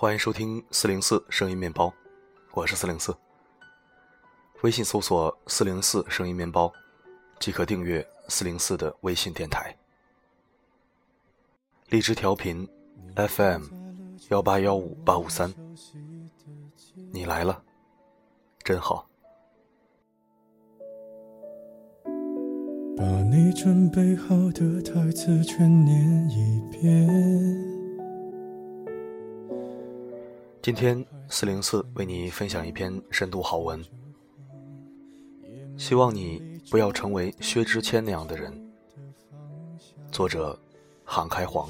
欢迎收听四零四声音面包，我是四零四。微信搜索“四零四声音面包”，即可订阅四零四的微信电台。荔枝调频 FM 幺八幺五八五三，你来了，真好。把你准备好的台词全念一遍。今天四零四为你分享一篇深度好文，希望你不要成为薛之谦那样的人。作者：韩开黄。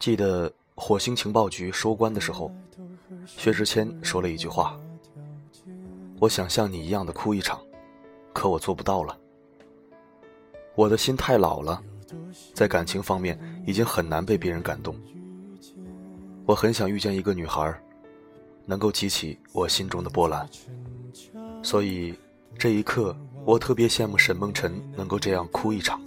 记得火星情报局收官的时候，薛之谦说了一句话：“我想像你一样的哭一场，可我做不到了。我的心太老了，在感情方面已经很难被别人感动。我很想遇见一个女孩，能够激起我心中的波澜。”所以，这一刻，我特别羡慕沈梦辰能够这样哭一场。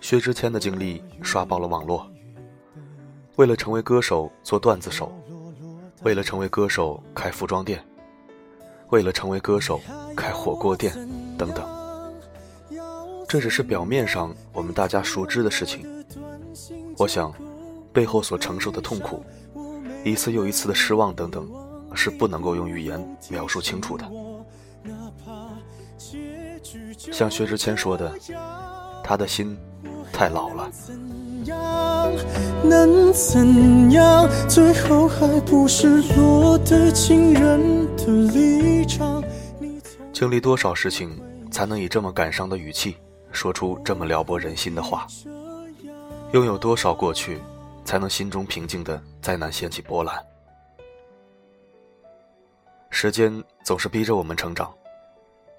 薛之谦的经历刷爆了网络。为了成为歌手做段子手，为了成为歌手开服装店，为了成为歌手开火锅店，等等。这只是表面上我们大家熟知的事情。我想，背后所承受的痛苦，一次又一次的失望等等。是不能够用语言描述清楚的。像薛之谦说的，他的心太老了。能怎样？最后还不是落得情人的立场。经历多少事情，才能以这么感伤的语气说出这么撩拨人心的话？拥有多少过去，才能心中平静的再难掀起波澜？时间总是逼着我们成长，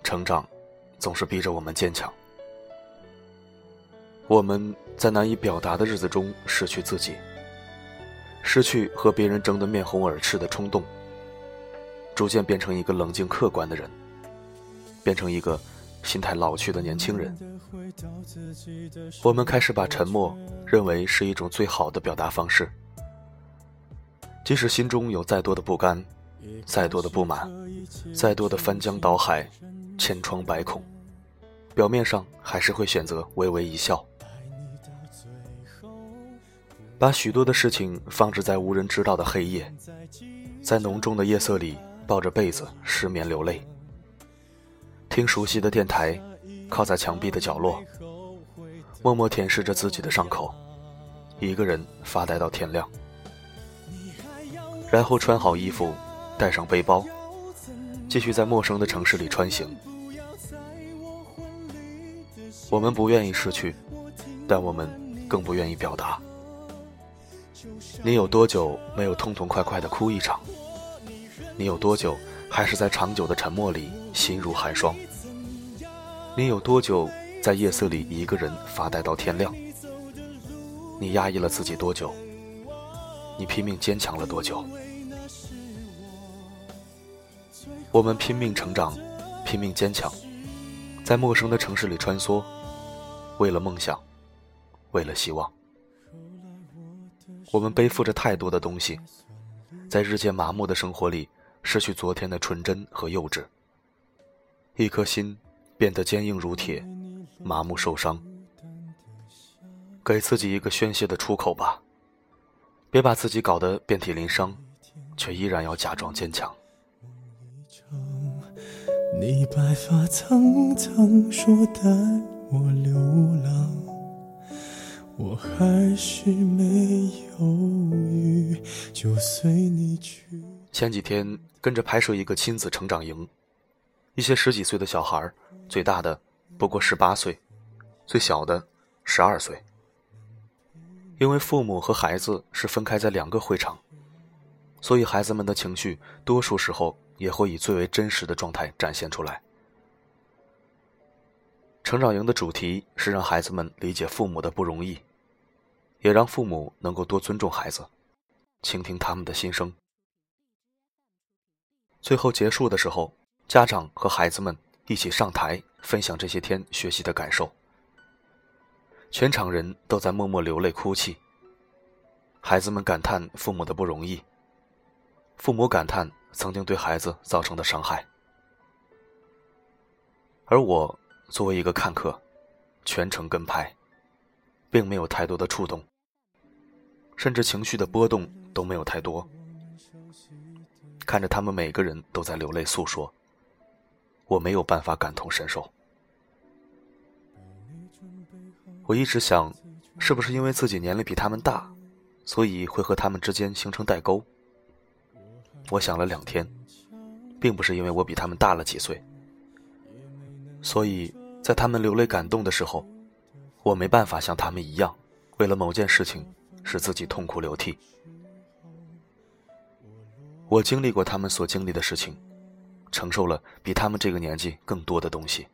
成长总是逼着我们坚强。我们在难以表达的日子中失去自己，失去和别人争得面红耳赤的冲动，逐渐变成一个冷静客观的人，变成一个心态老去的年轻人。我们开始把沉默认为是一种最好的表达方式，即使心中有再多的不甘。再多的不满，再多的翻江倒海，千疮百孔，表面上还是会选择微微一笑，把许多的事情放置在无人知道的黑夜，在浓重的夜色里抱着被子失眠流泪，听熟悉的电台，靠在墙壁的角落，默默舔舐着自己的伤口，一个人发呆到天亮，然后穿好衣服。带上背包，继续在陌生的城市里穿行。我们不愿意失去，但我们更不愿意表达。你有多久没有痛痛快快的哭一场？你有多久还是在长久的沉默里心如寒霜？你有多久在夜色里一个人发呆到天亮？你压抑了自己多久？你拼命坚强了多久？我们拼命成长，拼命坚强，在陌生的城市里穿梭，为了梦想，为了希望。我们背负着太多的东西，在日渐麻木的生活里，失去昨天的纯真和幼稚。一颗心变得坚硬如铁，麻木受伤。给自己一个宣泄的出口吧，别把自己搞得遍体鳞伤，却依然要假装坚强。你白发苍苍，说带我流浪，我还是没犹豫，就随你去。前几天跟着拍摄一个亲子成长营，一些十几岁的小孩，最大的不过十八岁，最小的十二岁。因为父母和孩子是分开在两个会场，所以孩子们的情绪多数时候。也会以最为真实的状态展现出来。成长营的主题是让孩子们理解父母的不容易，也让父母能够多尊重孩子，倾听他们的心声。最后结束的时候，家长和孩子们一起上台分享这些天学习的感受。全场人都在默默流泪哭泣。孩子们感叹父母的不容易，父母感叹曾经对孩子造成的伤害，而我作为一个看客，全程跟拍，并没有太多的触动。甚至情绪的波动都没有太多。看着他们每个人都在流泪诉说，我没有办法感同身受。我一直想，是不是因为自己年龄比他们大，所以会和他们之间形成代沟？我想了两天，并不是因为我比他们大了几岁，所以在他们流泪感动的时候，我没办法像他们一样，为了某件事情。使自己痛哭流涕。我经历过他们所经历的事情，承受了比他们这个年纪更多的东西，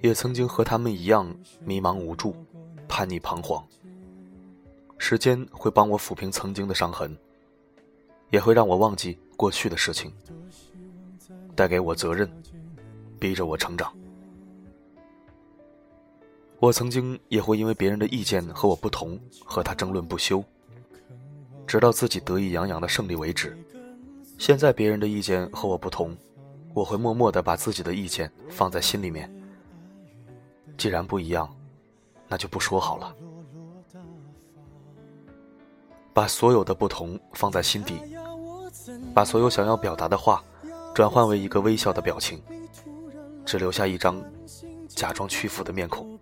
也曾经和他们一样迷茫无助、叛逆彷徨。时间会帮我抚平曾经的伤痕，也会让我忘记过去的事情，带给我责任，逼着我成长。我曾经也会因为别人的意见和我不同，和他争论不休，直到自己得意洋洋的胜利为止。现在别人的意见和我不同，我会默默的把自己的意见放在心里面。既然不一样，那就不说好了。把所有的不同放在心底，把所有想要表达的话，转换为一个微笑的表情，只留下一张假装屈服的面孔。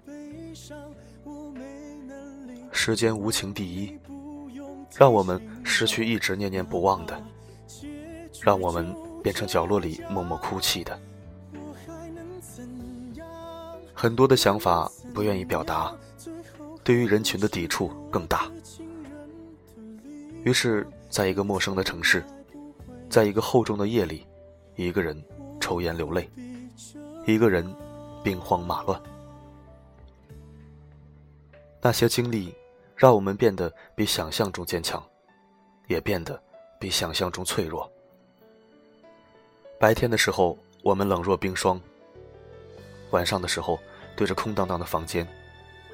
时间无情第一，让我们失去一直念念不忘的，让我们变成角落里默默哭泣的。很多的想法不愿意表达，对于人群的抵触更大。于是，在一个陌生的城市，在一个厚重的夜里，一个人抽烟流泪，一个人兵荒马乱。那些经历。让我们变得比想象中坚强，也变得比想象中脆弱。白天的时候，我们冷若冰霜；晚上的时候，对着空荡荡的房间，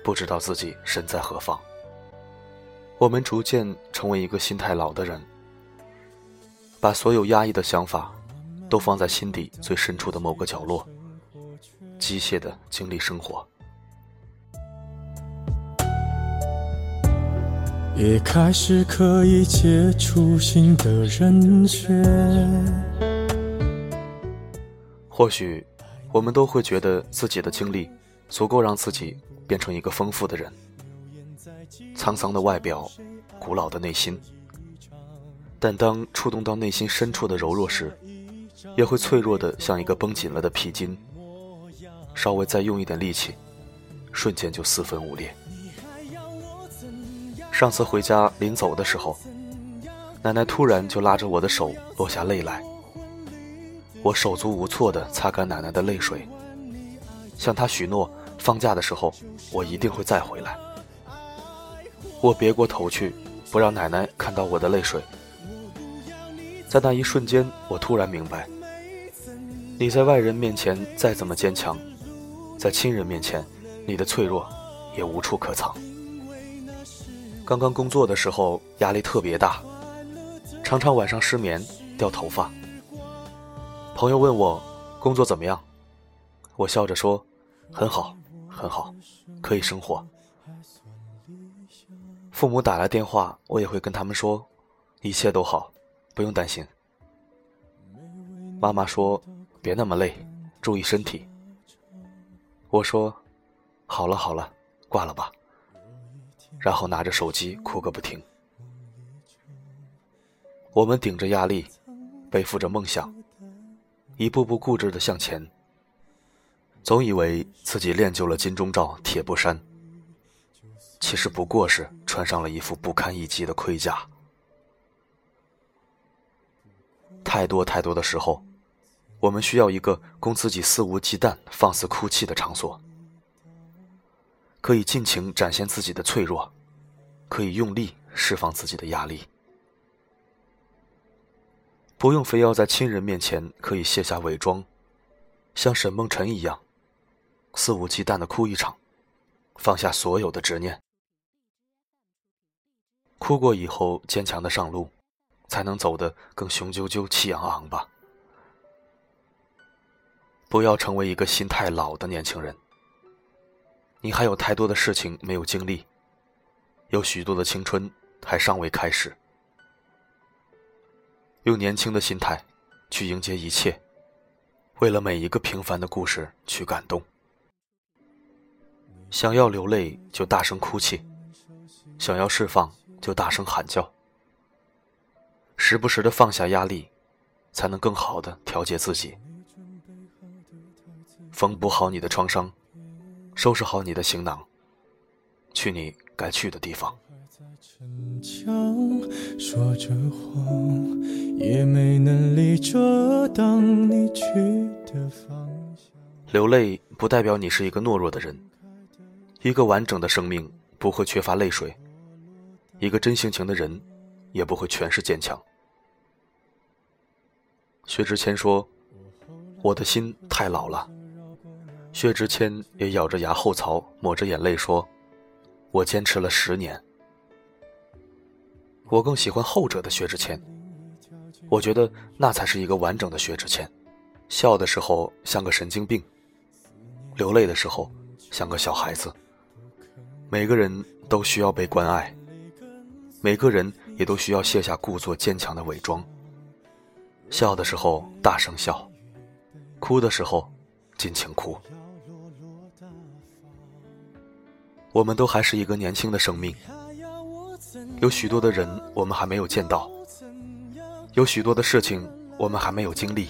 不知道自己身在何方。我们逐渐成为一个心太老的人，把所有压抑的想法，都放在心底最深处的某个角落，机械的经历生活。也开始可以接触新的人选。或许，我们都会觉得自己的经历足够让自己变成一个丰富的人。沧桑的外表，古老的内心。但当触动到内心深处的柔弱时，也会脆弱的像一个绷紧了的皮筋，稍微再用一点力气，瞬间就四分五裂。上次回家临走的时候，奶奶突然就拉着我的手落下泪来。我手足无措地擦干奶奶的泪水，向她许诺，放假的时候我一定会再回来。我别过头去，不让奶奶看到我的泪水。在那一瞬间，我突然明白，你在外人面前再怎么坚强，在亲人面前，你的脆弱也无处可藏。刚刚工作的时候压力特别大，常常晚上失眠掉头发。朋友问我工作怎么样，我笑着说很好很好，可以生活。父母打来电话，我也会跟他们说一切都好，不用担心。妈妈说别那么累，注意身体。我说好了好了，挂了吧。然后拿着手机哭个不停。我们顶着压力，背负着梦想，一步步固执的向前。总以为自己练就了金钟罩铁布衫，其实不过是穿上了一副不堪一击的盔甲。太多太多的时候，我们需要一个供自己肆无忌惮放肆哭泣的场所。可以尽情展现自己的脆弱，可以用力释放自己的压力。不用非要在亲人面前可以卸下伪装，像沈梦辰一样，肆无忌惮的哭一场，放下所有的执念。哭过以后，坚强的上路，才能走得更雄赳赳、气昂昂吧。不要成为一个心太老的年轻人。你还有太多的事情没有经历，有许多的青春还尚未开始。用年轻的心态去迎接一切，为了每一个平凡的故事去感动。想要流泪就大声哭泣，想要释放就大声喊叫。时不时的放下压力，才能更好的调节自己。缝补好你的创伤，收拾好你的行囊，去你该去的地方。说着谎，也没能力遮挡你去的方向。流泪不代表你是一个懦弱的人，一个完整的生命不会缺乏泪水，一个真性情的人也不会全是坚强。薛之谦说：“我的心太老了。”薛之谦也咬着牙后槽，抹着眼泪说：“我坚持了十年。”我更喜欢后者的薛之谦，我觉得那才是一个完整的薛之谦，笑的时候像个神经病，流泪的时候像个小孩子。每个人都需要被关爱，每个人也都需要卸下故作坚强的伪装。笑的时候大声笑，哭的时候尽情哭。我们都还是一个年轻的生命。有许多的人我们还没有见到，有许多的事情我们还没有经历。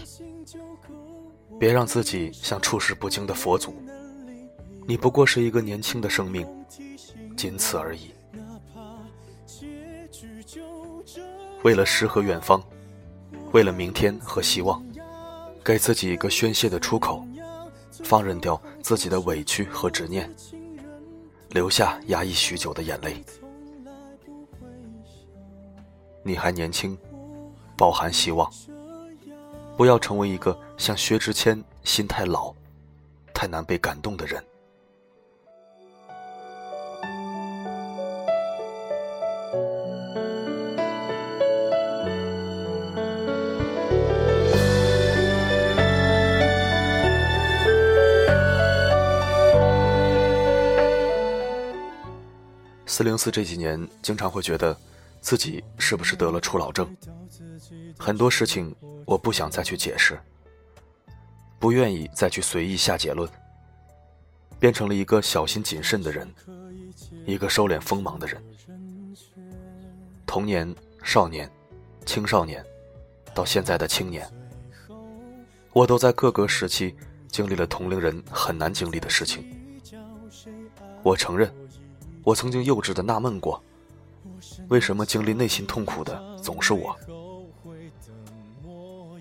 别让自己像处事不惊的佛祖，你不过是一个年轻的生命，仅此而已。为了诗和远方，为了明天和希望，给自己一个宣泄的出口，放任掉自己的委屈和执念，留下压抑许久的眼泪。你还年轻，饱含希望。不要成为一个像薛之谦心太老、太难被感动的人。四零四这几年，经常会觉得。自己是不是得了初老症？很多事情我不想再去解释，不愿意再去随意下结论，变成了一个小心谨慎的人，一个收敛锋芒的人。童年、少年、青少年，到现在的青年，我都在各个时期经历了同龄人很难经历的事情。我承认，我曾经幼稚的纳闷过。为什么经历内心痛苦的总是我？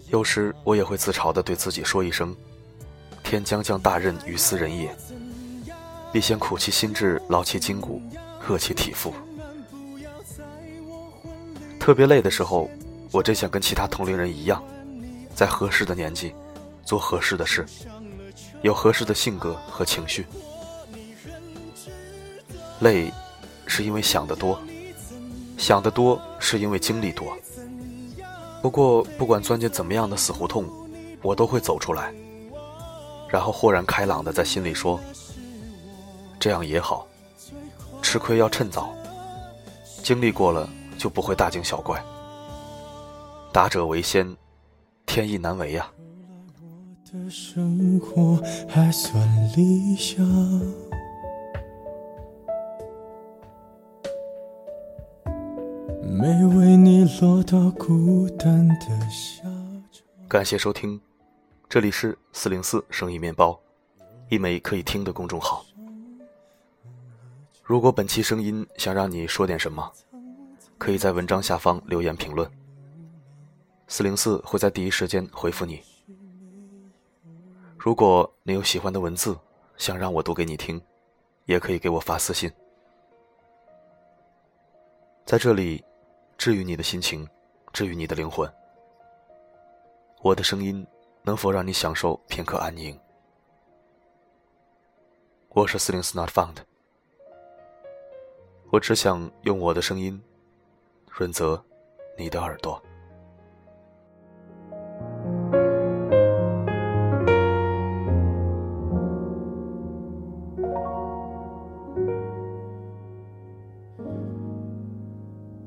有时我也会自嘲的对自己说一声：“天将降大任于斯人也，必先苦其心志，劳其筋骨，饿其体肤。”特别累的时候，我真想跟其他同龄人一样，在合适的年纪，做合适的事，有合适的性格和情绪。累，是因为想得多。想得多是因为经历多。不过，不管钻进怎么样的死胡同，我都会走出来，然后豁然开朗的在心里说：“这样也好，吃亏要趁早，经历过了就不会大惊小怪。达者为先，天意难违呀。”没为你落到孤单的下。感谢收听，这里是四零四生意面包，一枚可以听的公众号。如果本期声音想让你说点什么，可以在文章下方留言评论，四零四会在第一时间回复你。如果你有喜欢的文字，想让我读给你听，也可以给我发私信。在这里。治愈你的心情，治愈你的灵魂。我的声音能否让你享受片刻安宁？我是四零四 Not Found，我只想用我的声音润泽你的耳朵。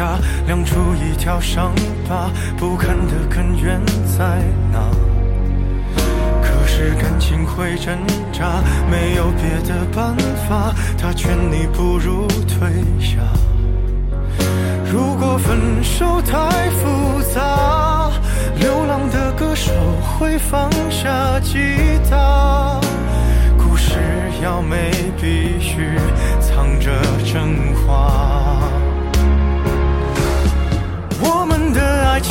家，亮出一条伤疤？不堪的根源在哪？可是感情会挣扎，没有别的办法。他劝你不如退下。如果分手太复杂，流浪的歌手会放下吉他。故事要美，必须。藏着真话，